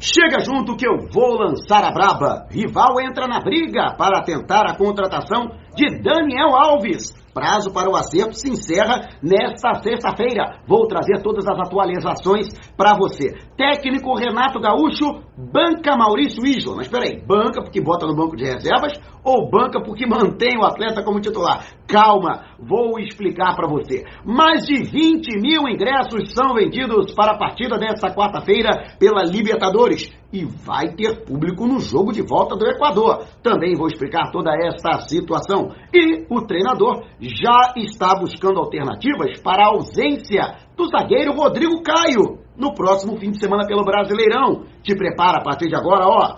Chega junto que eu vou lançar a braba. Rival entra na briga para tentar a contratação de Daniel Alves. Prazo para o acerto se encerra nesta sexta-feira. Vou trazer todas as atualizações para você. Técnico Renato Gaúcho, banca Maurício Isla. Mas peraí, banca porque bota no banco de reservas ou banca porque mantém o atleta como titular? Calma, vou explicar para você. Mais de 20 mil ingressos são vendidos para a partida desta quarta-feira pela Libertadores e vai ter público no jogo de volta do Equador. Também vou explicar toda essa situação. E o treinador já está buscando alternativas para a ausência do zagueiro Rodrigo Caio no próximo fim de semana pelo Brasileirão. Te prepara a partir de agora, ó.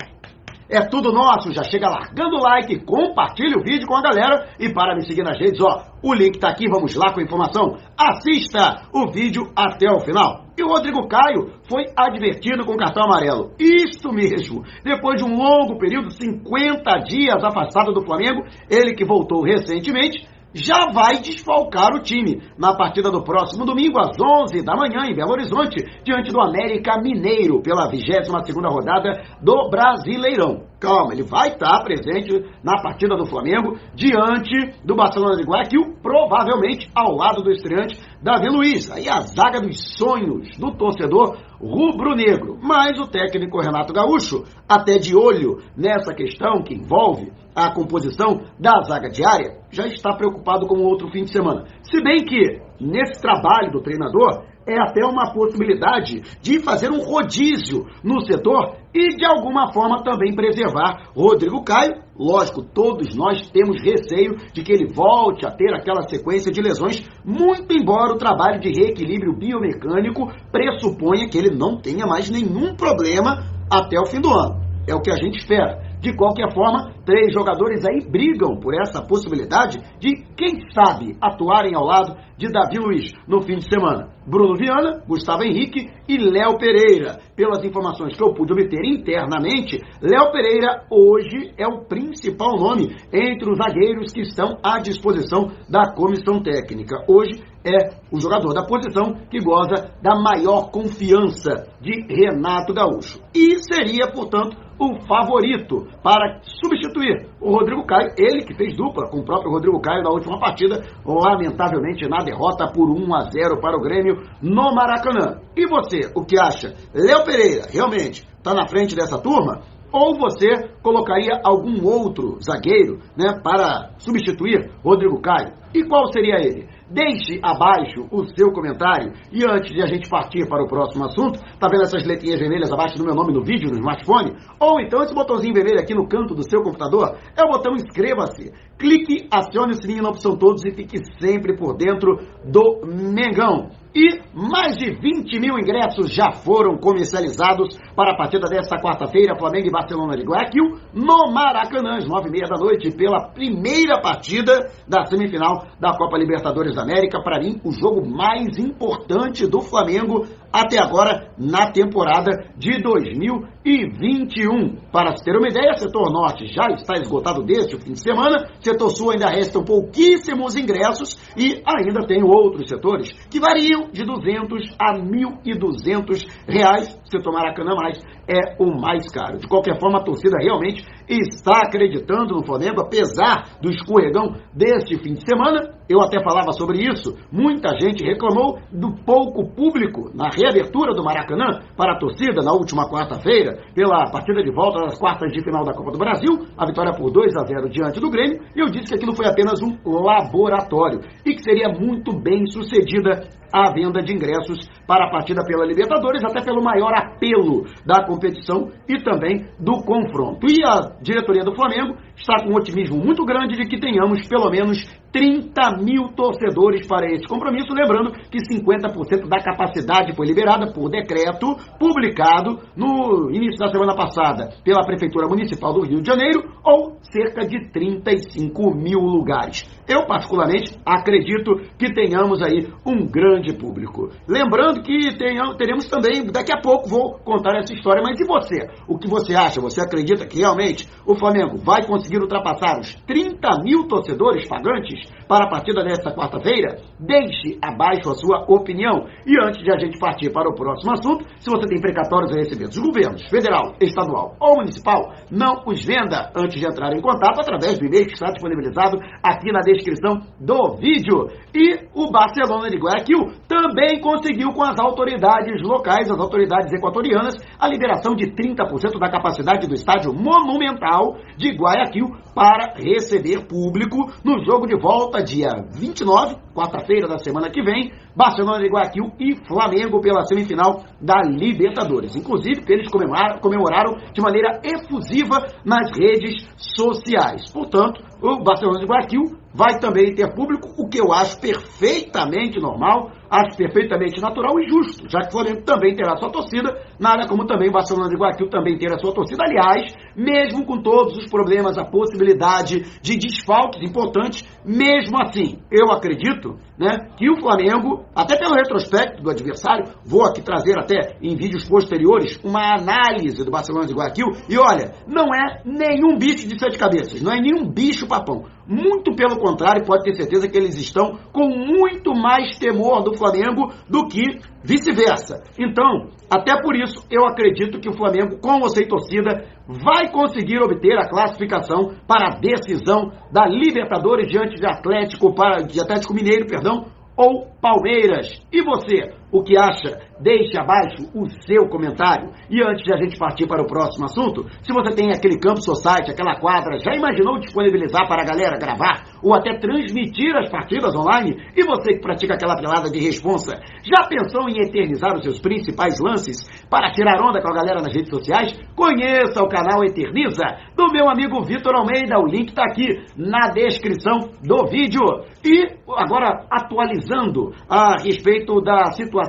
É tudo nosso, já chega largando o like, compartilha o vídeo com a galera e para me seguir nas redes, ó, o link tá aqui, vamos lá com a informação. Assista o vídeo até o final. E o Rodrigo Caio foi advertido com cartão amarelo. Isso mesmo. Depois de um longo período, 50 dias afastado do Flamengo, ele que voltou recentemente, já vai desfalcar o time na partida do próximo domingo às 11 da manhã em Belo Horizonte, diante do América Mineiro, pela 22ª rodada do Brasileirão. Calma, ele vai estar presente na partida do Flamengo diante do Barcelona de Guayaquil, provavelmente ao lado do estreante Davi Luiz. Aí a zaga dos sonhos do torcedor rubro-negro. Mas o técnico Renato Gaúcho, até de olho nessa questão que envolve a composição da zaga diária, já está preocupado com outro fim de semana. Se bem que, nesse trabalho do treinador, é até uma possibilidade de fazer um rodízio no setor e, de alguma forma, também preservar Rodrigo Caio. Lógico, todos nós temos receio de que ele volte a ter aquela sequência de lesões, muito embora o trabalho de reequilíbrio biomecânico pressuponha que ele não tenha mais nenhum problema até o fim do ano. É o que a gente espera. De qualquer forma, três jogadores aí brigam por essa possibilidade de, quem sabe, atuarem ao lado de Davi Luiz no fim de semana. Bruno Viana, Gustavo Henrique e Léo Pereira. Pelas informações que eu pude obter internamente, Léo Pereira hoje é o principal nome entre os zagueiros que estão à disposição da comissão técnica. Hoje é o jogador da posição que goza da maior confiança de Renato Gaúcho. E seria, portanto, o favorito para substituir o Rodrigo Caio, ele que fez dupla com o próprio Rodrigo Caio na última partida, lamentavelmente na derrota por 1 a 0 para o Grêmio no Maracanã. E você, o que acha? Léo Pereira realmente está na frente dessa turma? Ou você colocaria algum outro zagueiro né, para substituir Rodrigo Caio? E qual seria ele? Deixe abaixo o seu comentário. E antes de a gente partir para o próximo assunto, tá vendo essas letrinhas vermelhas abaixo do meu nome no vídeo, no smartphone? Ou então esse botãozinho vermelho aqui no canto do seu computador? É o botão inscreva-se. Clique, acione o sininho na opção todos e fique sempre por dentro do Mengão. E mais de 20 mil ingressos já foram comercializados para a partida desta quarta-feira, Flamengo e Barcelona de Guayaquil, no Maracanã, às nove e meia da noite, pela primeira partida da semifinal da Copa Libertadores da América. Para mim, o jogo mais importante do Flamengo até agora na temporada de 2021. Para se ter uma ideia, setor norte já está esgotado desde o fim de semana, setor sul ainda restam pouquíssimos ingressos e ainda tem outros setores que variam de 200 a 1.200 reais. Setor Maracanã mais é o mais caro. De qualquer forma, a torcida realmente está acreditando no Flamengo, apesar do escorregão deste fim de semana. Eu até falava sobre isso. Muita gente reclamou do pouco público na reabertura do Maracanã para a torcida na última quarta-feira, pela partida de volta das quartas de final da Copa do Brasil, a vitória por 2 a 0 diante do Grêmio, e eu disse que aquilo foi apenas um laboratório e que seria muito bem sucedida a venda de ingressos para a partida pela Libertadores, até pelo maior apelo da competição e também do confronto. E a diretoria do Flamengo está com um otimismo muito grande de que tenhamos pelo menos 30 mil torcedores para esse compromisso, lembrando que 50% da capacidade foi liberada por decreto publicado no início da semana passada pela Prefeitura Municipal do Rio de Janeiro, ou cerca de 35 mil lugares. Eu, particularmente, acredito que tenhamos aí um grande público. Lembrando que tenham, teremos também, daqui a pouco vou contar essa história, mas e você? O que você acha? Você acredita que realmente o Flamengo vai conseguir ultrapassar os 30 mil torcedores pagantes para a partida desta quarta-feira? Deixe abaixo a sua opinião. E antes de a gente partir para o próximo assunto, se você tem precatórios a receber dos governos federal, estadual ou municipal, não os venda antes de entrar em contato através do e-mail que está disponibilizado aqui na descrição do vídeo. E o Barcelona de Guayaquil também conseguiu com as autoridades locais, as autoridades equatorianas, a liberação de 30% da capacidade do estádio monumental de Guayaquil para receber público no jogo de volta dia 29, quarta-feira da semana que vem, Barcelona de Guayaquil e Flamengo pela semifinal da Libertadores. Inclusive, eles comemoraram, comemoraram de maneira efusiva nas redes sociais. Portanto, o Barcelona de Guayaquil vai também ter público, o que eu acho perfeitamente normal, acho perfeitamente natural e justo, já que o Flamengo também terá sua torcida, nada como também o Barcelona de Guayaquil também terá sua torcida. Aliás, mesmo com todos os problemas, a possibilidade de desfalques importantes, mesmo assim, eu acredito né, que o Flamengo, até pelo retrospecto do adversário, vou aqui trazer até em vídeos posteriores uma análise do Barcelona de Guayaquil, e olha, não é nenhum bicho de sete cabeças, não é nenhum bicho papão. Muito pelo contrário, pode ter certeza que eles estão com muito mais temor do Flamengo do que vice-versa. Então, até por isso, eu acredito que o Flamengo, com ou sem torcida, vai conseguir obter a classificação para a decisão da Libertadores diante de Atlético, para, de Atlético Mineiro, perdão, ou Palmeiras. E você, o que acha? Deixe abaixo o seu comentário. E antes de a gente partir para o próximo assunto, se você tem aquele campo society, aquela quadra, já imaginou disponibilizar para a galera gravar ou até transmitir as partidas online? E você que pratica aquela pelada de responsa, já pensou em eternizar os seus principais lances para tirar onda com a galera nas redes sociais? Conheça o canal Eterniza do meu amigo Vitor Almeida. O link está aqui na descrição do vídeo. E agora atualizando a respeito da situação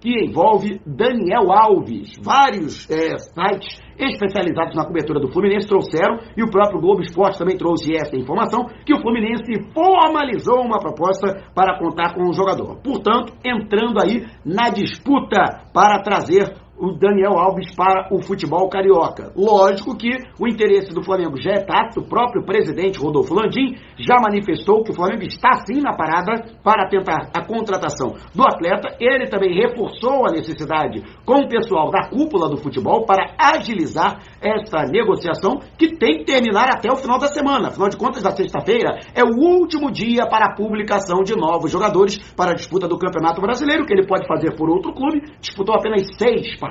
que envolve Daniel Alves. Vários é, sites especializados na cobertura do Fluminense trouxeram, e o próprio Globo Esporte também trouxe essa informação, que o Fluminense formalizou uma proposta para contar com o jogador. Portanto, entrando aí na disputa para trazer o Daniel Alves para o futebol carioca. Lógico que o interesse do Flamengo já é tácito, o próprio presidente Rodolfo Landim já manifestou que o Flamengo está sim na parada para tentar a contratação do atleta. Ele também reforçou a necessidade com o pessoal da cúpula do futebol para agilizar essa negociação que tem que terminar até o final da semana. Afinal de contas, na sexta-feira é o último dia para a publicação de novos jogadores para a disputa do Campeonato Brasileiro, que ele pode fazer por outro clube. Disputou apenas seis partidas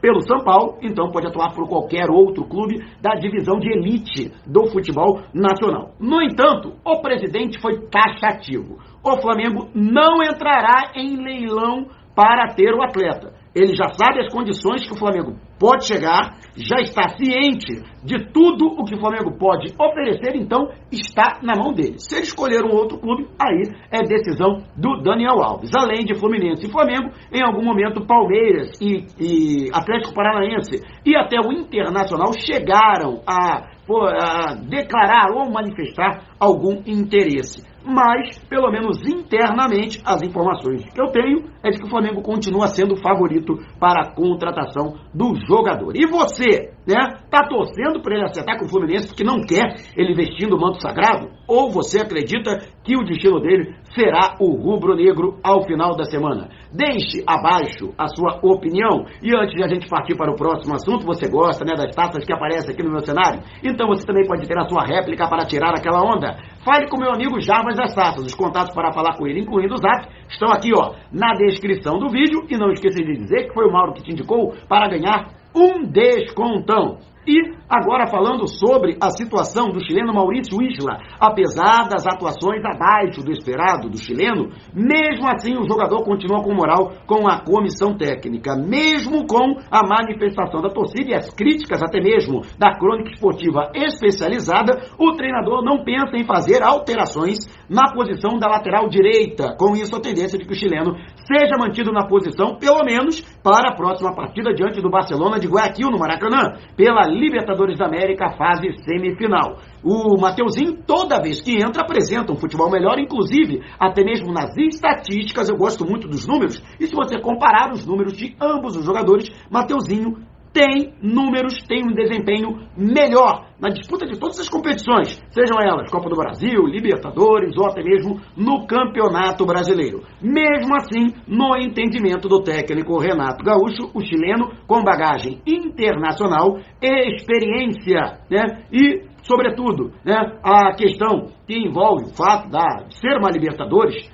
pelo São Paulo, então pode atuar por qualquer outro clube da divisão de elite do futebol nacional. No entanto, o presidente foi taxativo. O Flamengo não entrará em leilão para ter o atleta. Ele já sabe as condições que o Flamengo pode chegar, já está ciente de tudo o que o Flamengo pode oferecer, então está na mão dele. Se ele escolher um outro clube, aí é decisão do Daniel Alves. Além de Fluminense e Flamengo, em algum momento Palmeiras e, e Atlético Paranaense e até o Internacional chegaram a, a declarar ou manifestar algum interesse mas, pelo menos internamente, as informações que eu tenho é de que o Flamengo continua sendo favorito para a contratação do jogador. E você, né, tá torcendo para ele acertar com o Fluminense porque não quer ele vestindo o manto sagrado? Ou você acredita que o destino dele será o rubro-negro ao final da semana? Deixe abaixo a sua opinião. E antes de a gente partir para o próximo assunto, você gosta, né, das taças que aparecem aqui no meu cenário? Então você também pode ter a sua réplica para tirar aquela onda. Fale com meu amigo Jarbas das Taças. Os contatos para falar com ele, incluindo o Zap, estão aqui, ó, na descrição do vídeo. E não esqueça de dizer que foi o Mauro que te indicou para ganhar um descontão. E agora falando sobre a situação do chileno Maurício Isla, apesar das atuações abaixo do esperado do chileno, mesmo assim o jogador continua com moral com a comissão técnica, mesmo com a manifestação da torcida e as críticas até mesmo da crônica esportiva especializada, o treinador não pensa em fazer alterações na posição da lateral direita. Com isso, a tendência de que o chileno seja mantido na posição, pelo menos para a próxima partida diante do Barcelona de Guayaquil, no Maracanã, pela Libertadores da América, fase semifinal. O Mateuzinho, toda vez que entra, apresenta um futebol melhor, inclusive, até mesmo nas estatísticas, eu gosto muito dos números, e se você comparar os números de ambos os jogadores, Mateuzinho tem números, tem um desempenho melhor na disputa de todas as competições, sejam elas Copa do Brasil, Libertadores ou até mesmo no Campeonato Brasileiro. Mesmo assim, no entendimento do técnico Renato Gaúcho, o chileno com bagagem internacional, experiência né, e sobretudo, né, a questão que envolve o fato de ser uma Libertadores,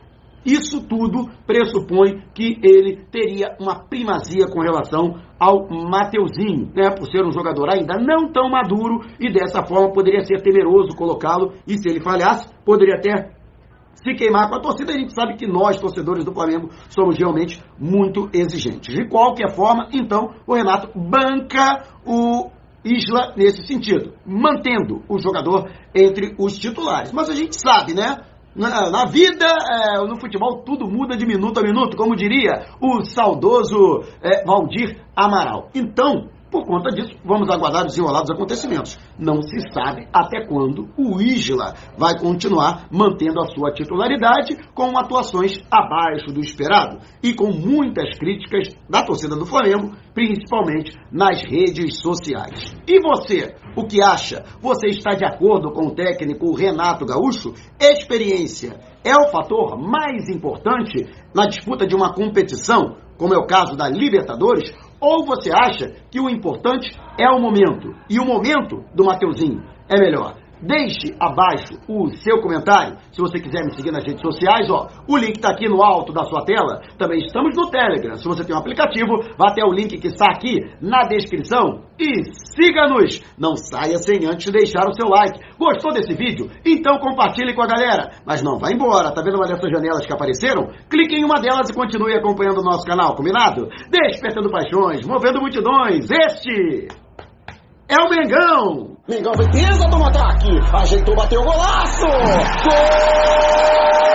isso tudo pressupõe que ele teria uma primazia com relação ao Mateuzinho, né, por ser um jogador ainda não tão maduro e dessa forma poderia ser temeroso colocá-lo e se ele falhasse, poderia até se queimar com a torcida. A gente sabe que nós, torcedores do Flamengo, somos realmente muito exigentes. De qualquer forma, então, o Renato banca o Isla nesse sentido, mantendo o jogador entre os titulares. Mas a gente sabe, né? Na, na vida, é, no futebol, tudo muda de minuto a minuto, como diria o saudoso é, Valdir Amaral. Então, por conta disso, vamos aguardar os enrolados acontecimentos. Não se sabe até quando o Isla vai continuar mantendo a sua titularidade com atuações abaixo do esperado e com muitas críticas da torcida do Flamengo, principalmente nas redes sociais. E você, o que acha? Você está de acordo com o técnico Renato Gaúcho? Experiência é o fator mais importante na disputa de uma competição, como é o caso da Libertadores? Ou você acha que o importante é o momento? E o momento do Mateuzinho é melhor. Deixe abaixo o seu comentário. Se você quiser me seguir nas redes sociais, ó, o link está aqui no alto da sua tela. Também estamos no Telegram. Se você tem um aplicativo, vá até o link que está aqui na descrição e siga-nos. Não saia sem antes deixar o seu like. Gostou desse vídeo? Então compartilhe com a galera. Mas não vá embora. Tá vendo uma dessas janelas que apareceram? Clique em uma delas e continue acompanhando o nosso canal, combinado? Despertando paixões, movendo multidões. Este é o Mengão! Mengão fez do ataque, ajeitou, bateu o golaço! Gol!